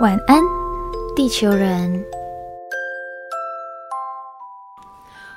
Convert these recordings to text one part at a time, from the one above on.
晚安，地球人！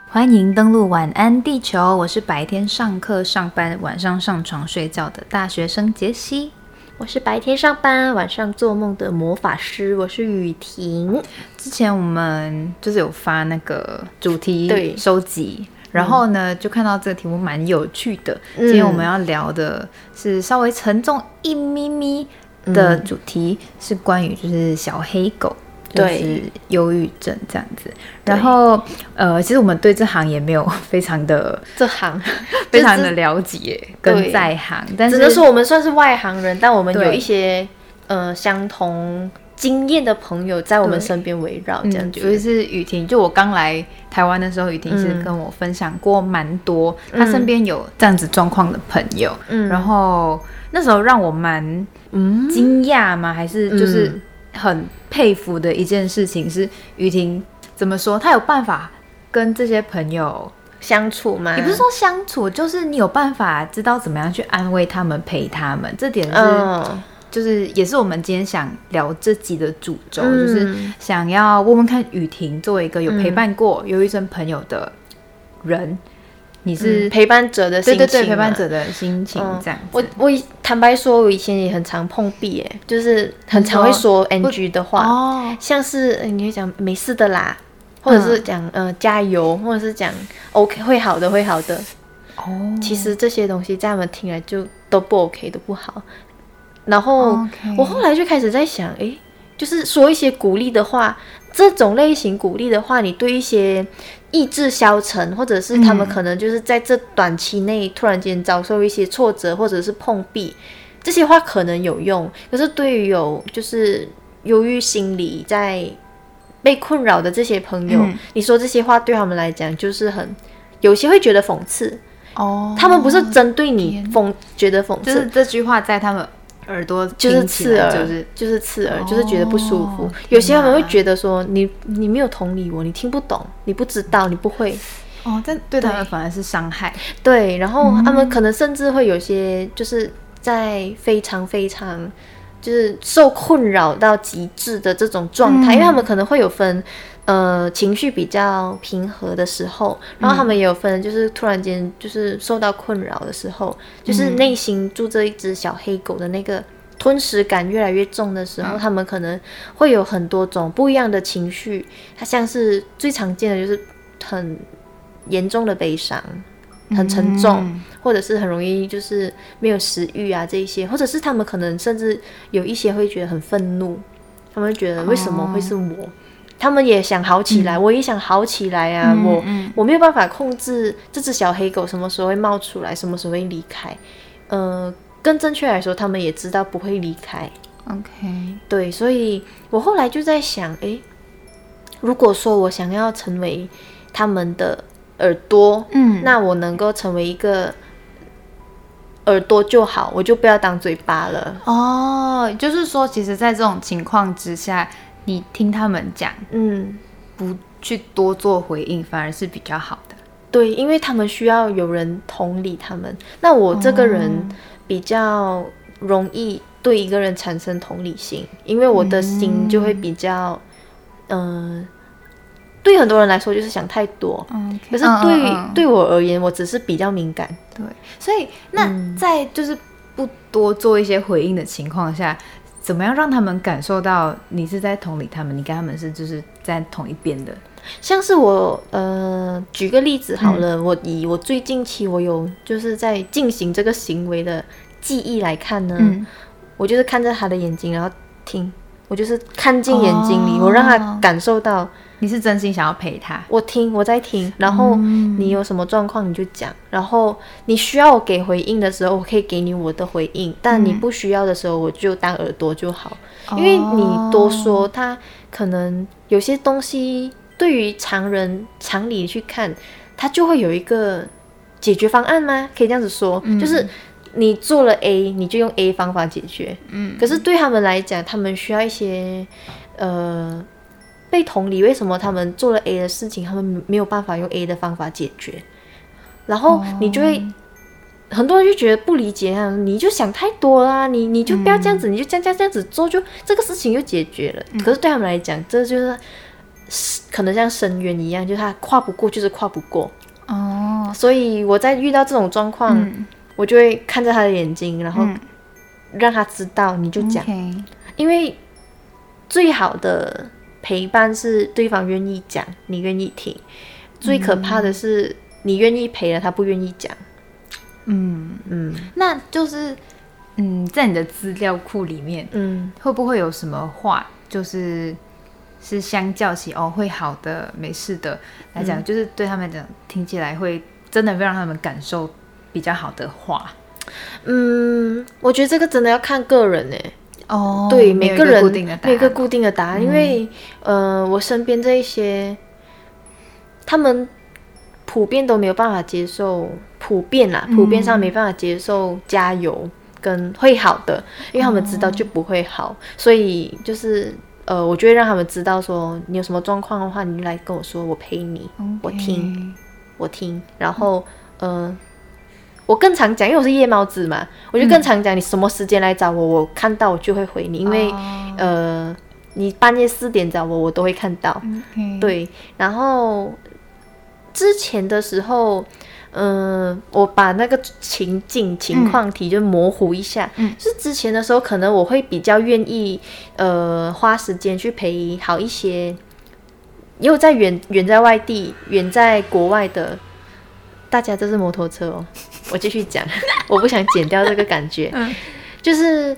欢迎登录晚安地球，我是白天上课上班，晚上上床睡觉的大学生杰西。我是白天上班，晚上做梦的魔法师。我是雨婷。之前我们就是有发那个主题对收集，然后呢就看到这个题目蛮有趣的。今天我们要聊的是稍微沉重一咪咪的主题，是关于就是小黑狗。就是忧郁症这样子，然后呃，其实我们对这行也没有非常的这行。非常的了解跟在行，但是只能说我们算是外行人，但我们有一些呃相同经验的朋友在我们身边围绕，这样嗯，子。尤其是雨婷，就我刚来台湾的时候，雨婷是嗯。跟我分享过蛮多，她身边有这样子状况的朋友，嗯。然后那时候让我蛮嗯，惊讶吗？还是就是嗯很佩服的一件事情是雨婷怎么说？她有办法跟这些朋友，相处吗，也不是说相处，就是你有办法知道怎么样去安慰他们、陪他们，这点是。嗯，就是也是我们今天想聊这集的主轴，嗯就是想要问问看雨婷作为一个有陪伴过忧郁症朋友的人，你是、嗯陪伴者的心情嘛，对对对陪伴者的心情嗯这样子。我我坦白说，我以前也很常碰壁，哎，就是很常会说 NG 的话，哦，像是呃你会讲没事的啦，或者是讲、呃加油，或者是讲 OK 会好的会好的。哦，其实这些东西在我们听来就都不 OK 都不好。然后我后来就开始在想，诶，就是说一些鼓励的话，这种类型鼓励的话，你对一些意志消沉，或者是他们可能就是在这短期内突然间遭受一些挫折，或者是碰壁，这些话可能有用。可是对于有就是忧郁心理在被困扰的这些朋友，嗯。你说这些话对他们来讲就是很，有些会觉得讽刺，哦，他们不是针对你讽，觉得讽刺，就是这句话在他们耳朵就是刺耳，就是就是刺耳，就是觉得不舒服哦。有些他们会觉得说你你没有同理我，你听不懂，你不知道，你不会。哦，但对他们反而是伤害。对，然后嗯他们可能甚至会有些就是在非常非常就是受困扰到极致的这种状态，嗯因为他们可能会有分。呃，情绪比较平和的时候，然后他们也有分，就是突然间就是受到困扰的时候，就是内心住着一只小黑狗的那个吞食感越来越重的时候，他们可能会有很多种不一样的情绪。它像是最常见的就是很严重的悲伤，很沉重，嗯或者是很容易就是没有食欲啊这一些，或者是他们可能甚至有一些会觉得很愤怒，他们会觉得为什么会是我？他们也想好起来，我也想好起来啊！我我没有办法控制这只小黑狗什么时候会冒出来，什么时候会离开。呃，更正确来说，他们也知道不会离开。OK，对，所以我后来就在想，诶，如果说我想要成为他们的耳朵，嗯，那我能够成为一个耳朵就好，我就不要当嘴巴了。哦，就是说，其实，在这种情况之下，你听他们讲，嗯，不去多做回应，反而是比较好的。对，因为他们需要有人同理他们。那我这个人比较容易对一个人产生同理心，因为我的心就会比较，嗯、对很多人来说就是想太多，嗯，可是对、嗯嗯对我而言，我只是比较敏感。对，所以那嗯在就是不多做一些回应的情况下，怎么样让他们感受到你是在同理他们，你跟他们是就是在同一边的？像是我呃，举个例子好了，我以我最近期我有就是在进行这个行为的记忆来看呢，嗯。我就是看着他的眼睛，然后听，我就是看进眼睛里，哦。我让他感受到你是真心想要陪他，我听，我在听，然后你有什么状况你就讲，然后你需要我给回应的时候，我可以给你我的回应，但你不需要的时候，我就当耳朵就好，因为你多说，他可能有些东西对于常人常理去看，他就会有一个解决方案吗？可以这样子说，就是你做了 A，你就用 A 方法解决，嗯，可是对他们来讲，他们需要一些呃。被同理，为什么他们做了 A 的事情，他们没有办法用 A 的方法解决？然后你就会很多人就觉得不理解啊，你就想太多啦，你你就不要这样子，你就这样这样这样子做，就这个事情就解决了。可是对他们来讲，这就是可能像深渊一样，就是他跨不过，就是跨不过。哦，所以我在遇到这种状况，我就会看着他的眼睛，然后让他知道，你就讲，因为最好的陪伴是对方愿意讲，你愿意听。最可怕的是你愿意陪了，他不愿意讲。嗯嗯，那就是嗯，在你的资料库里面，嗯，会不会有什么话，就是是相较起哦会好的没事的来讲，就是对他们讲听起来会真的会让他们感受比较好的话？嗯，我觉得这个真的要看个人呢。哦，对，每个人每个固定的答案，因为呃，我身边这一些，他们普遍都没有办法接受。普遍啦，普遍上没办法接受加油跟会好的，因为他们知道就不会好，所以就是呃，我就会让他们知道说，你有什么状况的话，你就来跟我说，我陪你，我听，我听。然后呃，我更常讲，因为我是夜猫子嘛，我就更常讲，你什么时间来找我，我看到我就会回你，因为呃，你半夜四点找我，我都会看到。对，然后之前的时候。嗯，我把那个情境情况题就模糊一下。嗯，是之前的时候，可能我会比较愿意，呃，花时间去陪好一些，因为在远远在外地、远在国外的大家，都是摩托车哦。我继续讲，我不想剪掉这个感觉。嗯，就是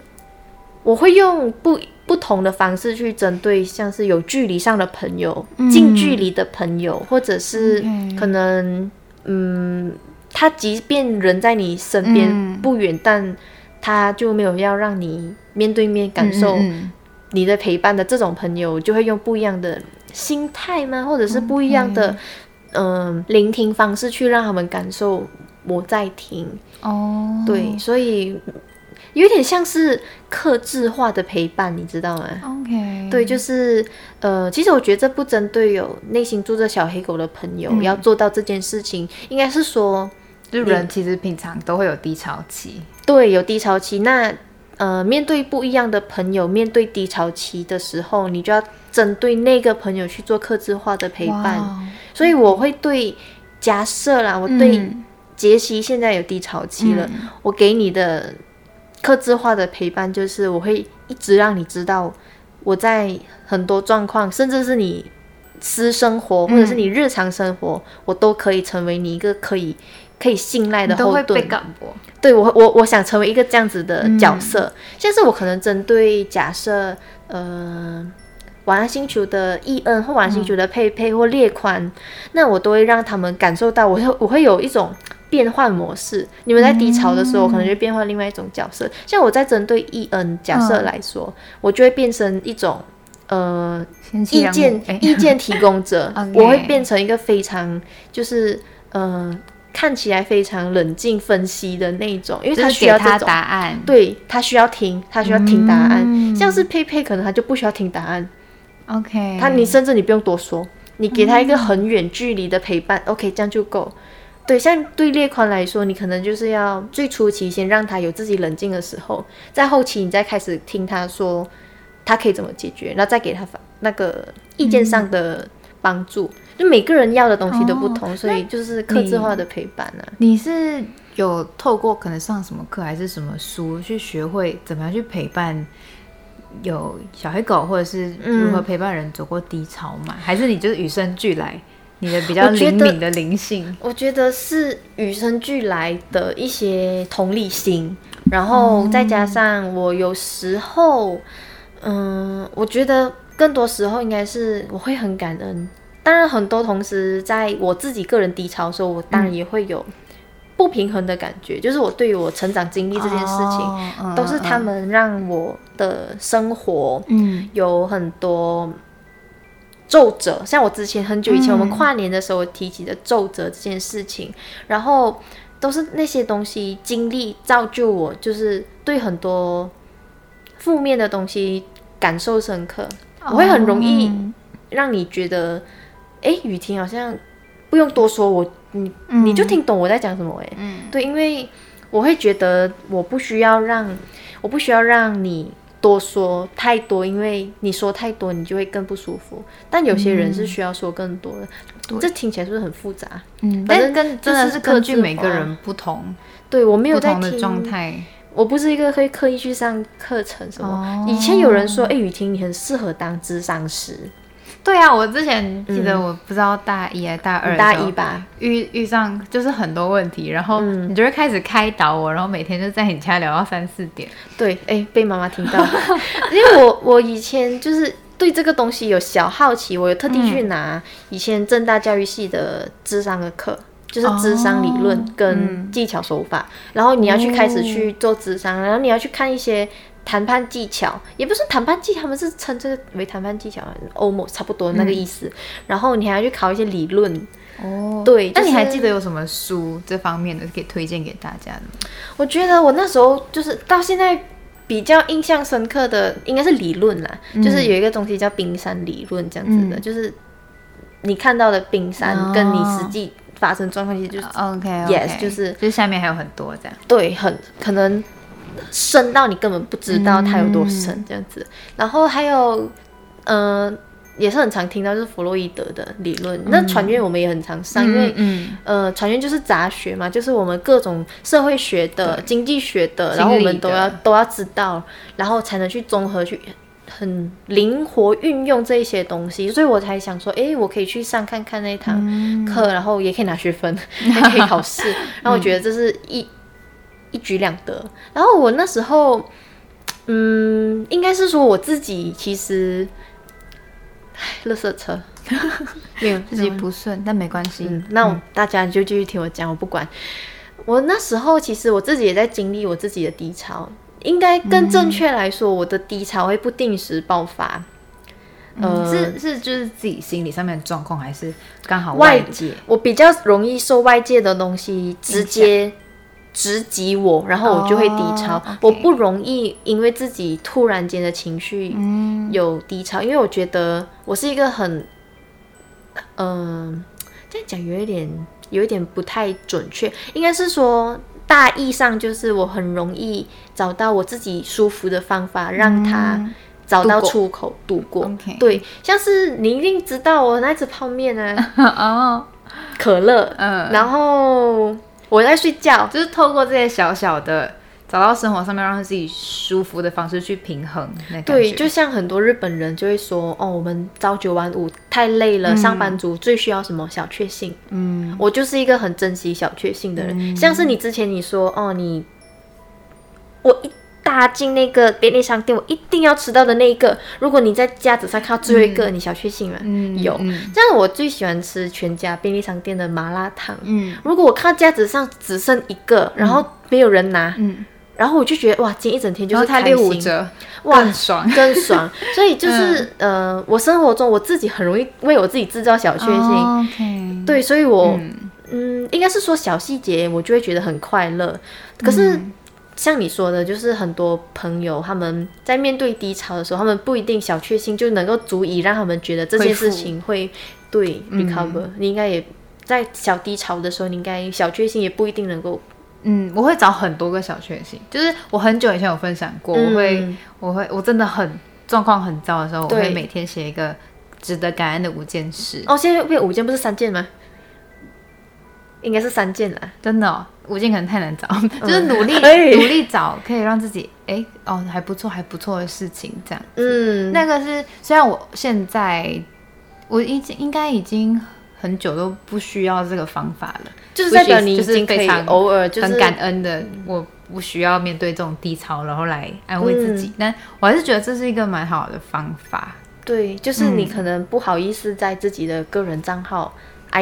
我会用不不同的方式去针对，像是有距离上的朋友、近距离的朋友，或者是可能。嗯，他即便人在你身边不远，但他就没有要让你面对面感受你的陪伴的这种朋友，就会用不一样的心态吗？或者是不一样的嗯聆听方式去让他们感受我在听哦。对，所以。有点像是克制化的陪伴，你知道吗？OK，对，就是呃，其实我觉得这不针对有内心住着小黑狗的朋友要做到这件事情，应该是说，就人其实平常都会有低潮期，对，有低潮期。那呃，面对不一样的朋友，面对低潮期的时候，你就要针对那个朋友去做克制化的陪伴。所以我会对假设啦，我对杰西现在有低潮期了，我给你的。克制化的陪伴就是我会一直让你知道我在很多状况，甚至是你私生活或者是你日常生活，我都可以成为你一个可以可以信赖的后盾。对我我我想成为一个这样子的角色。像是我可能针对假设呃晚安星球的伊恩或晚安星球的佩佩或列宽，那我都会让他们感受到，我会我会有一种。变换模式，你们在低潮的时候，可能就变换另外一种角色。像我在针对 E N 假设来说，我就会变成一种呃意见意见提供者，我会变成一个非常就是呃看起来非常冷静分析的那种，因为他需要他答案，对他需要听，他需要听答案。像是佩佩，可能他就不需要听答案。OK，他你甚至你不用多说，你给他一个很远距离的陪伴，OK，这样就够。对，像对列宽来说，你可能就是要最初期先让他有自己冷静的时候，在后期你再开始听他说他可以怎么解决，然后再给他那个意见上的帮助。就每个人要的东西都不同，所以就是克制化的陪伴啊。你是有透过可能上什么课还是什么书去学会怎么样去陪伴有小黑狗，或者是如何陪伴人走过低潮吗？还是你就是与生俱来？你的比较灵敏的灵性，我觉得是与生俱来的一些同理心，然后再加上我有时候，嗯，我觉得更多时候应该是我会很感恩。当然，很多同时在我自己个人低潮的时候，我当然也会有不平衡的感觉。就是我对于我成长经历这件事情，都是他们让我的生活，嗯，有很多。皱褶，像我之前很久以前我们跨年的时候提起的皱褶这件事情，然后都是那些东西经历造就我，就是对很多负面的东西感受深刻。我会很容易让你觉得，哎，雨婷好像不用多说，我你你就听懂我在讲什么哎，嗯，对，因为我会觉得我不需要让，我不需要让你多说太多，因为你说太多，你就会更不舒服。但有些人是需要说更多的，这听起来是不是很复杂？嗯，反正跟真的是根据每个人不同对我没有在听状态。我不是一个会刻意去上课程什么。哦以前有人说，哎、雨婷你很适合当智商师，对啊，我之前记得我不知道大一还是大二嗯大一吧？遇遇上就是很多问题，然后嗯你就会开始开导我，然后每天就在你家聊到三四点。对，哎、被妈妈听到，因为我我以前就是对这个东西有小好奇，我有特地去拿以前正大教育系的智商的课。就是智商理论哦跟技巧手法，然后你要去开始去做智商，然后你要去看一些谈判技巧，也不是谈判技巧，他们是称这个为谈判技巧，almost 差不多那个意思。然后你还要去考一些理论，哦。对那你还记得有什么书这方面的可以推荐给大家的吗？我觉得我那时候就是到现在比较印象深刻的应该是理论啦，就是有一个东西叫冰山理论这样子的，嗯。就是你看到的冰山哦跟你实际发生状况其实就是、OK Yes，就是就是下面还有很多这样。对，很可能深到你根本不知道它有多深这样子。然后还有，嗯、也是很常听到就是弗洛伊德的理论，那传院我们也很常上，因为嗯，呃，传院就是杂学嘛，就是我们各种社会学的、经济学的，然后我们都要都要知道，然后才能去综合去很灵活运用这一些东西，所以我才想说，诶，我可以去上看看那一堂课，然后也可以拿学分，还可以考试，然后我觉得这是一一举两得。然后我那时候，嗯，应该是说我自己其实，唉，垃圾车 没有自己不顺，但没关系。嗯，那我、大家就继续听我讲，我不管。我那时候其实我自己也在经历我自己的低潮，应该更正确来说，我的低潮会不定时爆发。嗯，呃是是就是自己心理上面的状况，还是刚好外外界？我比较容易受外界的东西直接直击我，然后我就会低潮。我不容易因为自己突然间的情绪嗯。有低潮，因为我觉得我是一个很，嗯、这样讲有一点有一点不太准确，应该是说大意上就是我很容易找到我自己舒服的方法，让它找到出口度过。对，像是你一定知道我那只泡面啊，哦，可乐，嗯，然后我在睡觉，就是透过这些小小的，找到生活上面让自己舒服的方式去平衡。对，就像很多日本人就会说，哦，我们朝九晚五太累了，上班族最需要什么小确幸。嗯，我就是一个很珍惜小确幸的人，像是你之前你说，哦，你我一踏进那个便利商店，我一定要吃到的那一个，如果你在架子上看到最后一个，你小确幸吗？嗯有。嗯这样我最喜欢吃全家便利商店的麻辣烫。嗯如果我看到架子上只剩一个，然后没有人拿，嗯，然后我就觉得哇，今天一整天就是开心。六五折，哇更爽。更爽，所以就是、嗯呃，我生活中我自己很容易为我自己制造小确幸，哦 OK，对，所以我嗯嗯应该是说小细节我就会觉得很快乐。可是、嗯像你说的，就是很多朋友他们在面对低潮的时候，他们不一定小确幸就能够足以让他们觉得这件事情会对 recover、你应该也在小低潮的时候，你应该小确幸也不一定能够。嗯，我会找很多个小确幸，就是我很久以前有分享过，我会嗯我会我真的很状况很糟的时候，我会每天写一个值得感恩的五件事。哦，现在变五件不是三件吗？应该是三件啦。真的、哦，五件可能太难找，就是努力 努力找可以让自己哎哦还不错还不错的事情这样。嗯，那个是虽然我现在我已经应该已经很久都不需要这个方法了，就是代表你已经非常偶尔就是很感恩的，我不需要面对这种低潮，然后来安慰自嗯己。但我还是觉得这是一个蛮好的方法。对，就是你嗯可能不好意思在自己的个人账号。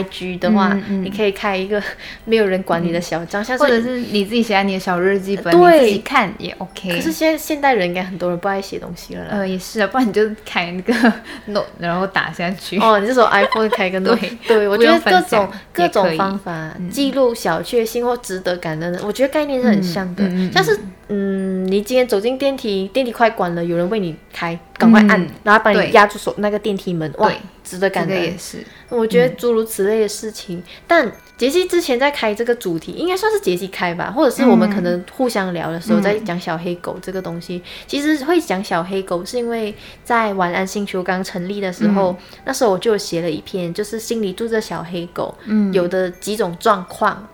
G 的话，嗯嗯你可以开一个 没有人管你的小账，像或者是。你自己写在你的小日记本，对你自己看也 OK。可是现在现代人应该很多人不爱写东西了啦。呃，也是啊，不然你就开那个 note，然后打下去。哦，你是说 iPhone 开个 note？对对，我觉得各种各种方法记录小确幸或值得感恩的，我觉得概念是很像的。嗯嗯嗯像是嗯，你今天走进电梯，电梯快关了，有人为你开，赶快按，嗯然后帮你压住手那个电梯门，哇，值得感恩。个也是，我觉得诸如此类的事情，但杰西之前在开这个主题，应该算是杰西开吧，或者是我们可能互相聊的时候在讲小黑狗这个东西。其实会讲小黑狗，是因为在晚安星球刚成立的时候，那时候我就写了一篇，就是心里住着小黑狗，嗯，有的几种状况。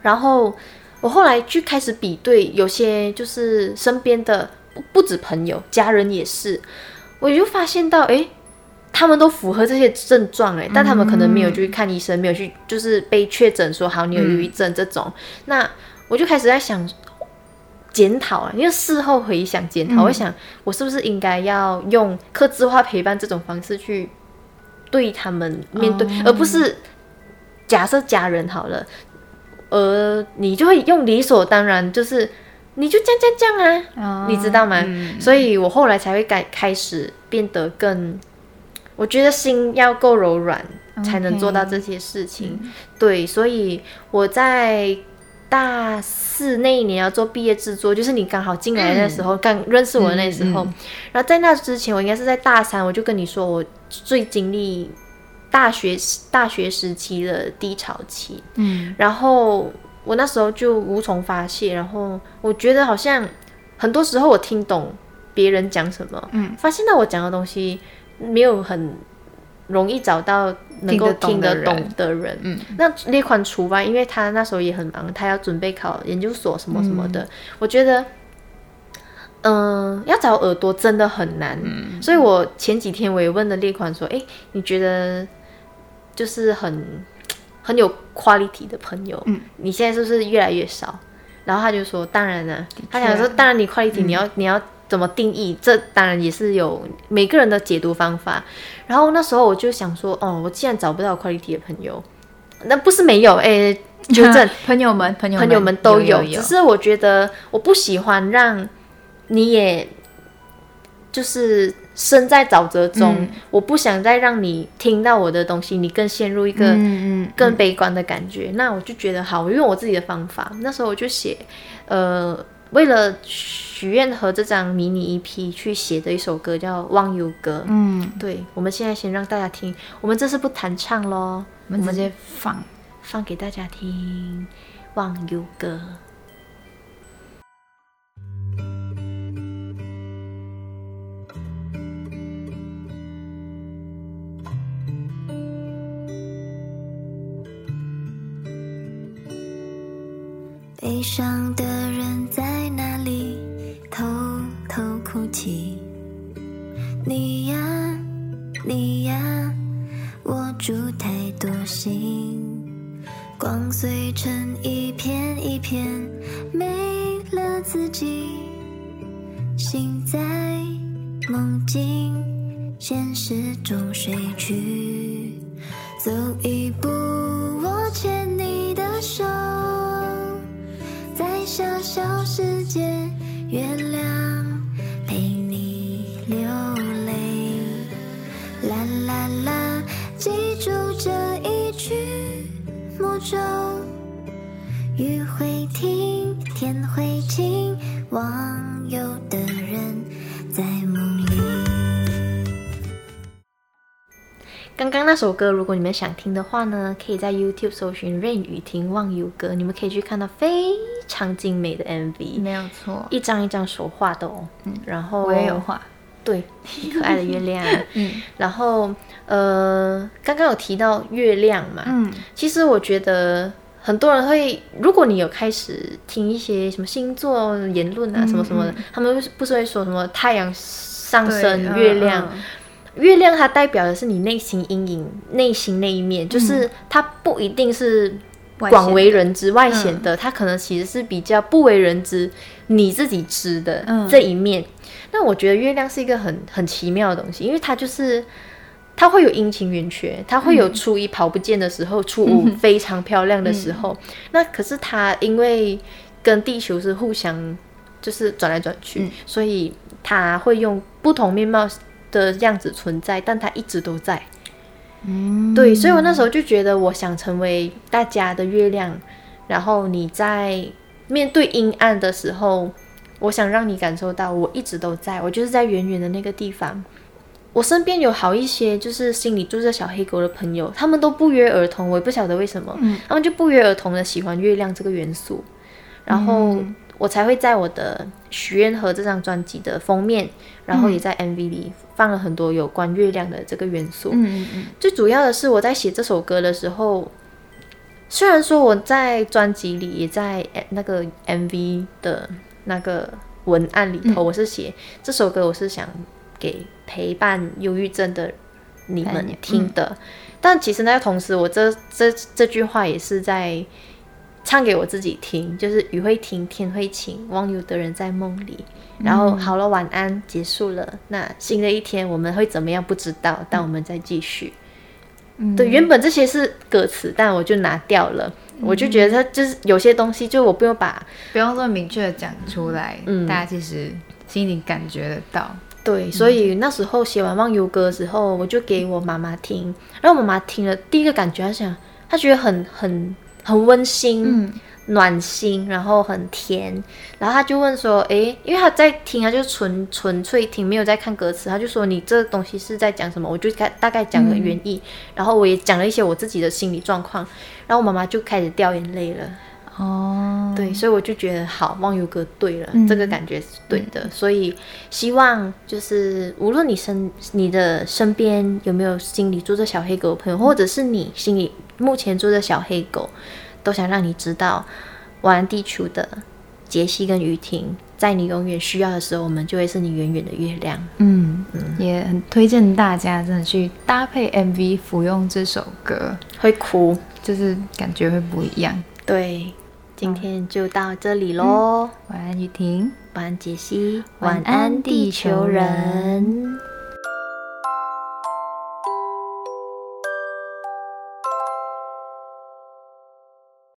然后我后来去开始比对，有些就是身边的不不止朋友，家人也是，我就发现到，哎。他们都符合这些症状哎，但他们可能没有去看医生，没有去就是被确诊说好你有抑郁症这种。那我就开始在想检讨啊，因为事后回想检讨，我想我是不是应该要用克制化陪伴这种方式去对他们面对，而不是假设家人好了，而你就会用理所当然，就是你就这样这样啊，你知道吗？所以我后来才会改开始变得更。我觉得心要够柔软，才能做到这些事情。对，所以我在大四那一年要做毕业制作，就是你刚好进来的时候，刚认识我的那时候。然后在那之前，我应该是在大三，我就跟你说，我最经历大学大学时期的低潮期。嗯，然后我那时候就无从发泄，然后我觉得好像很多时候我听懂别人讲什么，嗯，发现到我讲的东西。没有很容易找到能够听得懂的人。嗯，那那款除外，因为他那时候也很忙，他要准备考研究所什么什么的。我觉得，嗯，要找耳朵真的很难。嗯，所以我前几天我也问了列款说：“哎，你觉得就是很很有 quality 的朋友，嗯，你现在是不是越来越少？”然后他就说：“当然了，他想说，当然你 quality，你要你要。”怎么定义？这当然也是有每个人的解读方法。然后那时候我就想说，哦，我既然找不到 quality 的朋友，那不是没有哎，纠正 朋友们，朋友朋友们都有，只是我觉得我不喜欢让你也就是身在沼泽中，我不想再让你听到我的东西，你更陷入一个更悲观的感觉。那我就觉得好，我用我自己的方法。那时候我就写，呃。为了许愿和这张迷你 EP 去写的一首歌叫《忘忧歌》。嗯，对，我们现在先让大家听，我们这次不弹唱喽，我们直接放放给大家听《忘忧歌》。悲伤的人在哪里偷偷哭泣？你呀，你呀，握住太多心，光碎成一片一片，没了自己。心在梦境，现实中睡去，走一步，雨会停，天会晴，忘忧的人在梦里。刚刚那首歌，如果你们想听的话呢，可以在 YouTube 搜寻 Rain 雨婷忘忧歌，你们可以去看到非。常精美的 MV，没有错，一张一张手画的哦。嗯，然后我也有画，对，可爱的月亮。嗯，然后呃，刚刚有提到月亮嘛，嗯，其实我觉得很多人会，如果你有开始听一些什么星座言论啊，什么什么的，他们不是会说什么太阳上升，月亮，月亮它代表的是你内心阴影，内心那一面，就是它不一定是。广为人知、外显的，它可能其实是比较不为人知、你自己知的这一面。那我觉得月亮是一个很很奇妙的东西，因为它就是它会有阴晴圆缺，它会有初一跑不见的时候，初五非常漂亮的时候。那可是它因为跟地球是互相就是转来转去，所以它会用不同面貌的样子存在，但它一直都在。嗯，对，所以我那时候就觉得，我想成为大家的月亮，然后你在面对阴暗的时候，我想让你感受到我一直都在，我就是在远远的那个地方。我身边有好一些就是心里住着小黑狗的朋友，他们都不约而同，我也不晓得为什么，他们就不约而同的喜欢月亮这个元素，然后我才会在我的许愿盒这张专辑的封面，然后也在 MV 里放了很多有关月亮的这个元素。嗯嗯最主要的是我在写这首歌的时候，虽然说我在专辑里也在那个 MV 的那个文案里头，我是写这首歌，我是想给陪伴忧郁症的你们听的。但其实那个同时，我这这这句话也是在唱给我自己听，就是雨会停，天会晴，忘忧的人在梦里。然后好了，晚安，结束了。那新的一天我们会怎么样？不知道，但我们再继续。嗯，对，原本这些是歌词，但我就拿掉了。我就觉得它就是有些东西，就我不用把不用这么明确的讲出来，嗯，大家其实心里感觉得到。对，所以那时候写完《忘忧歌》之后，我就给我妈妈听，然后我妈妈听了，第一个感觉她想，她觉得很很很温馨。暖心，然后很甜，然后他就问说：“诶，因为他在听，他就纯纯粹听，没有在看歌词。他就说你这东西是在讲什么？我就大大概讲了原意，然后我也讲了一些我自己的心理状况，然后我妈妈就开始掉眼泪了。哦，对，所以我就觉得好，忘忧哥对了，这个感觉是对的。所以希望就是无论你身你的身边有没有心里住着小黑狗的朋友，或者是你心里目前住着小黑狗。”都想让你知道，玩地球的杰西跟雨婷，在你永远需要的时候，我们就会是你远远的月亮。嗯，也很推荐大家真的去搭配 MV 服用这首歌，会哭，就是感觉会不一样。对，今天就到这里喽。晚安，雨婷。晚安，杰西。晚安，地球人。